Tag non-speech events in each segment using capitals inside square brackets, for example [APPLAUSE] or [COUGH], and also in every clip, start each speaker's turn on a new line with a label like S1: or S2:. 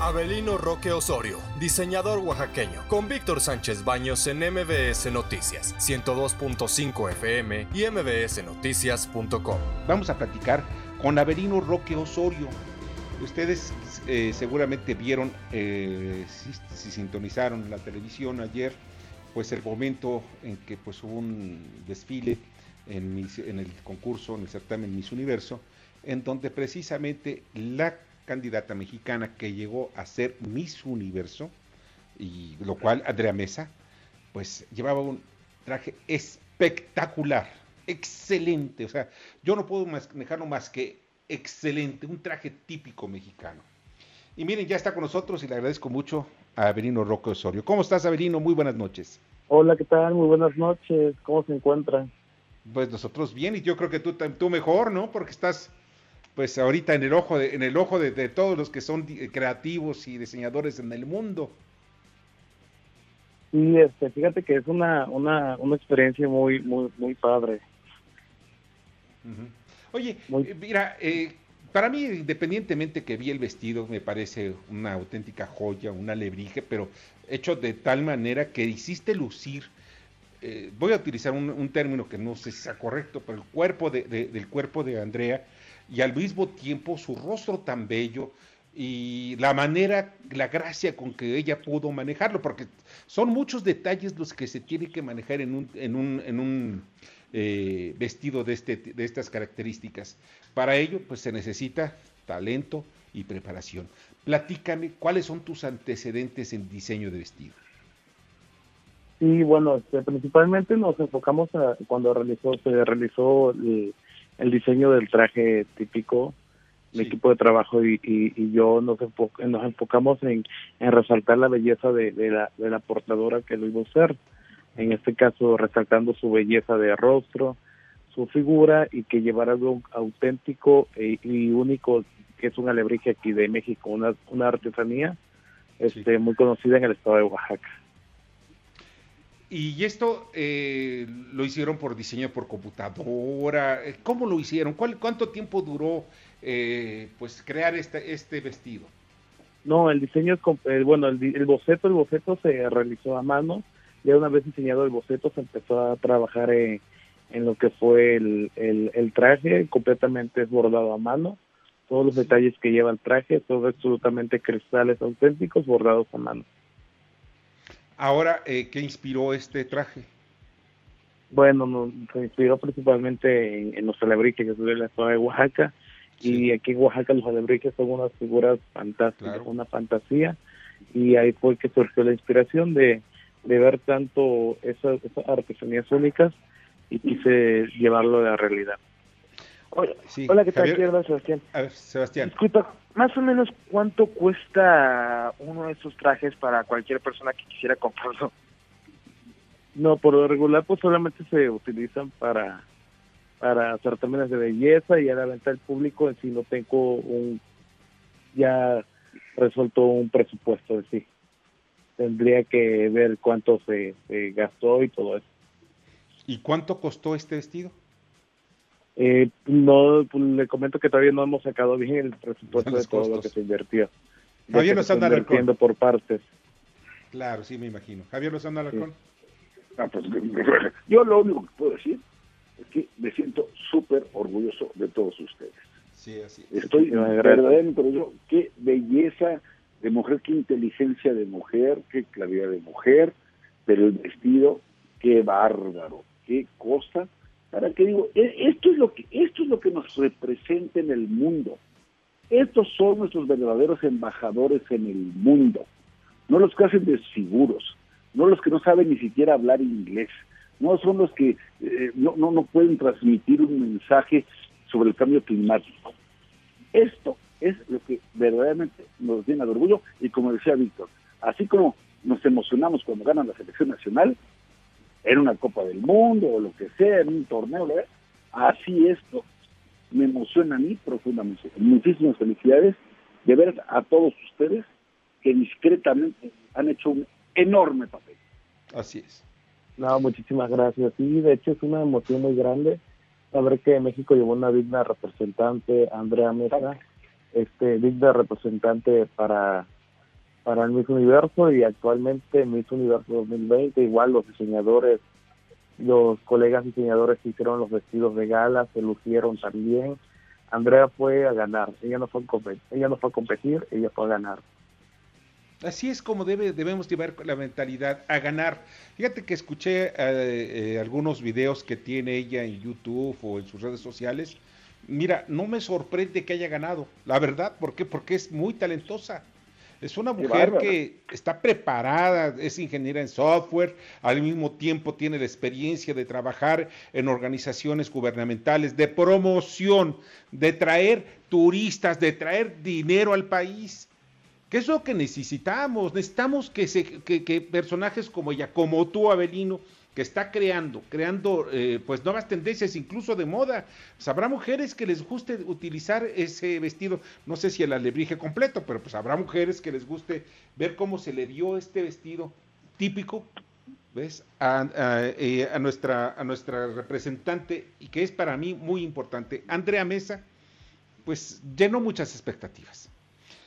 S1: Abelino Roque Osorio, diseñador oaxaqueño, con Víctor Sánchez Baños en MBS Noticias, 102.5 FM y mbsnoticias.com.
S2: Vamos a platicar con Abelino Roque Osorio. Ustedes eh, seguramente vieron, eh, si, si, sintonizaron la televisión ayer, pues el momento en que pues, hubo un desfile en, en el concurso, en el certamen Miss Universo, en donde precisamente la candidata mexicana que llegó a ser Miss Universo, y lo cual Andrea Mesa, pues llevaba un traje espectacular, excelente, o sea, yo no puedo dejarlo más que excelente, un traje típico mexicano. Y miren, ya está con nosotros y le agradezco mucho a Averino Roque Osorio. ¿Cómo estás, Averino? Muy buenas noches.
S3: Hola, ¿qué tal? Muy buenas noches. ¿Cómo se encuentran?
S2: Pues nosotros bien, y yo creo que tú, tú mejor, ¿no? Porque estás pues ahorita en el ojo de, en el ojo de, todos los que son creativos y diseñadores en el mundo.
S3: Sí, este, fíjate que es una, una, una experiencia muy, muy, muy padre.
S2: Oye, eh, mira, eh, para mí, independientemente que vi el vestido, me parece una auténtica joya, un alebrije, pero hecho de tal manera que hiciste lucir, eh, voy a utilizar un, término que no sé si sea correcto, pero el cuerpo de, del cuerpo de Andrea y al mismo tiempo su rostro tan bello y la manera, la gracia con que ella pudo manejarlo, porque son muchos detalles los que se tiene que manejar en un, en un, en un eh, vestido de, este, de estas características. Para ello, pues se necesita talento y preparación. Platícame, ¿cuáles son tus antecedentes en diseño de vestido?
S3: Sí, bueno, este, principalmente nos enfocamos a cuando realizó, se realizó el, el diseño del traje típico, mi equipo de trabajo y, y, yo nos, nos enfocamos en, en, resaltar la belleza de, de, la, de la portadora que lo iba a usar. En este caso, resaltando su belleza de rostro, su figura y que llevara algo auténtico e, y único, que es un alebrije aquí de México, una, una artesanía este, muy conocida en el estado de Oaxaca.
S2: Y esto eh, lo hicieron por diseño por computadora. Eh, ¿Cómo lo hicieron? ¿Cuál, ¿Cuánto tiempo duró eh, pues crear este, este vestido?
S3: No, el diseño es bueno, el, boceto, el boceto se realizó a mano. Ya una vez diseñado el boceto se empezó a trabajar en, lo que fue el, el, traje, completamente es bordado a mano. Todos los detalles que lleva el traje, todo absolutamente cristales auténticos bordados a mano.
S2: Ahora, eh, ¿qué inspiró este traje?
S3: Bueno, se inspiró principalmente en, los alebrijes, que son de la zona de Oaxaca. Y aquí en Oaxaca los alebrijes son unas figuras fantásticas, una fantasía. Y ahí fue que surgió la inspiración de, de ver tanto esas, artesanías únicas y quise llevarlo a la realidad.
S4: Hola, hola ¿qué tal? Sebastián.
S2: A ver, Sebastián.
S4: Disculpa, más o menos cuánto cuesta uno de esos trajes para cualquier persona que quisiera comprarlo.
S3: No, por lo regular pues solamente se utilizan para para certámenes de belleza y a la venta del público en sí no tengo un ya resuelto un presupuesto de sí. Tendría que ver cuánto se gastó y todo eso.
S2: ¿Y cuánto costó este vestido?
S3: Eh, no, pues, le comento que todavía no hemos sacado bien el presupuesto de todo lo que se invirtió.
S2: Javier Lozano Alarcón.
S3: por partes.
S2: Claro, sí, me imagino. Javier Lozano Alarcón.
S5: Ah, pues, [LAUGHS] yo lo único que puedo decir es que me siento súper orgulloso de todos ustedes.
S2: Sí, así
S5: Estoy verdaderamente orgulloso. Qué belleza de mujer, qué inteligencia de mujer, qué claridad de mujer, pero el vestido, qué bárbaro, qué cosa para que digo, e, esto es lo que esto es lo que nos representa en el mundo. Estos son nuestros verdaderos embajadores en el mundo, no los que hacen desfiguros, no los que no saben ni siquiera hablar inglés, no son los que eh, no, no, no pueden transmitir un mensaje sobre el cambio climático. Esto es lo que verdaderamente nos llena de orgullo y como decía Víctor, así como nos emocionamos cuando ganan la selección nacional, en una Copa del Mundo o lo que sea, en un torneo, así esto me emociona a mí profundamente. Muchísimas felicidades de ver a todos ustedes que discretamente han hecho un enorme papel.
S2: Así es.
S3: No, muchísimas gracias. Sí, de hecho es una emoción muy grande saber que México llevó una digna representante, Andrea Mesa, este, digna representante para para el Miss Universo y actualmente Miss Universo 2020, igual los diseñadores, los colegas diseñadores que hicieron los vestidos de gala se lucieron también. Andrea fue a ganar, ella no fue a ella no fue a competir, ella fue a ganar.
S2: Así es como debe, debemos llevar la mentalidad a ganar. Fíjate que escuché eh, eh, algunos videos que tiene ella en YouTube o en sus redes sociales. Mira, no me sorprende que haya ganado, la verdad, ¿por qué? Porque es muy talentosa. Es una mujer que está preparada, es ingeniera en software, al mismo tiempo tiene la experiencia de trabajar en organizaciones gubernamentales, de promoción, de traer turistas, de traer dinero al país. ¿Qué es lo que necesitamos? Necesitamos que, se, que, personajes como ella, como tú, Abelino, que está creando, creando eh, pues nuevas tendencias, incluso de moda. Pues habrá mujeres que les guste utilizar ese vestido, no sé si el alebrije completo, pero pues habrá mujeres que les guste ver cómo se le dio este vestido típico, ¿ves? A, eh, nuestra, a nuestra representante, y que es para mí muy importante, Andrea Mesa, pues llenó muchas expectativas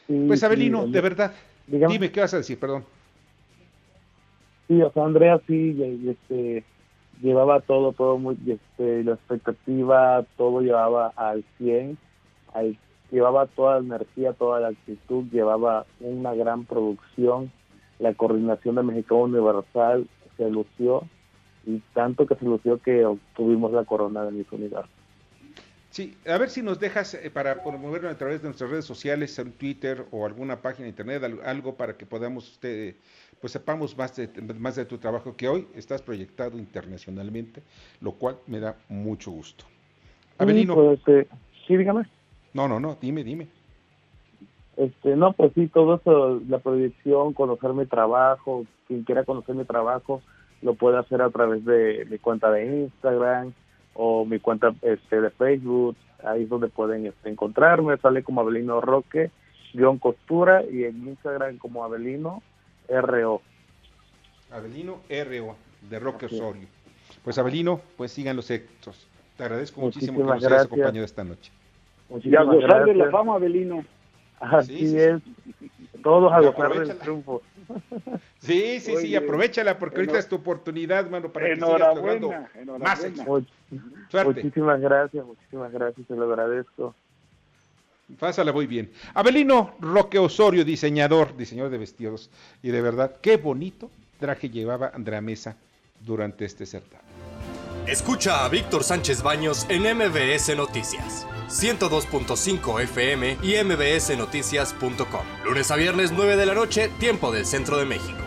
S2: pues Abelino, de verdad, dime qué vas a decir, perdón.
S3: Sí, o sea, Andrea sí, este, llevaba todo, todo muy, este, la expectativa, todo llevaba al 100, llevaba toda la energía, toda la actitud, llevaba una gran producción, la coordinación de México Universal se lució, y tanto que se lució que obtuvimos la corona de mi Universo.
S2: Sí, a ver si nos dejas eh, para promoverlo a través de nuestras redes sociales, en Twitter o alguna página de internet, algo para que podamos, usted, pues sepamos más de, más de tu trabajo, que hoy estás proyectado internacionalmente, lo cual me da mucho gusto.
S3: Avelino. Pues, este, sí, dígame.
S2: No, no, no, dime, dime.
S3: Este, no, pues sí, todo eso, la proyección, conocer mi trabajo, quien quiera conocer mi trabajo, lo puede hacer a través de mi cuenta de Instagram, o mi cuenta este, de Facebook, ahí es donde pueden este, encontrarme, sale como Abelino Roque, guion costura, y en Instagram como Abelino RO.
S2: Abelino RO, de Roque Osorio. Pues Abelino, pues sigan los éxitos. Te agradezco muchísimo que nos hayas acompañado esta noche.
S5: Muchísimas y a gozar de la fama, Abelino.
S3: Así es. Todos a gozar del triunfo.
S2: Sí, sí, sí, aprovechala porque ahorita es tu oportunidad, mano, para que sigas logrando más éxito.
S3: Muchísimas gracias, muchísimas gracias, te lo agradezco.
S2: Pásala muy bien. Abelino Roque Osorio, diseñador, diseñador de vestidos. Y de verdad, qué bonito traje llevaba Andrea Mesa durante este certamen.
S1: Escucha a Víctor Sánchez Baños en MBS Noticias. 102.5 FM y mbsnoticias.com. Lunes a viernes 9 de la noche, tiempo del centro de México.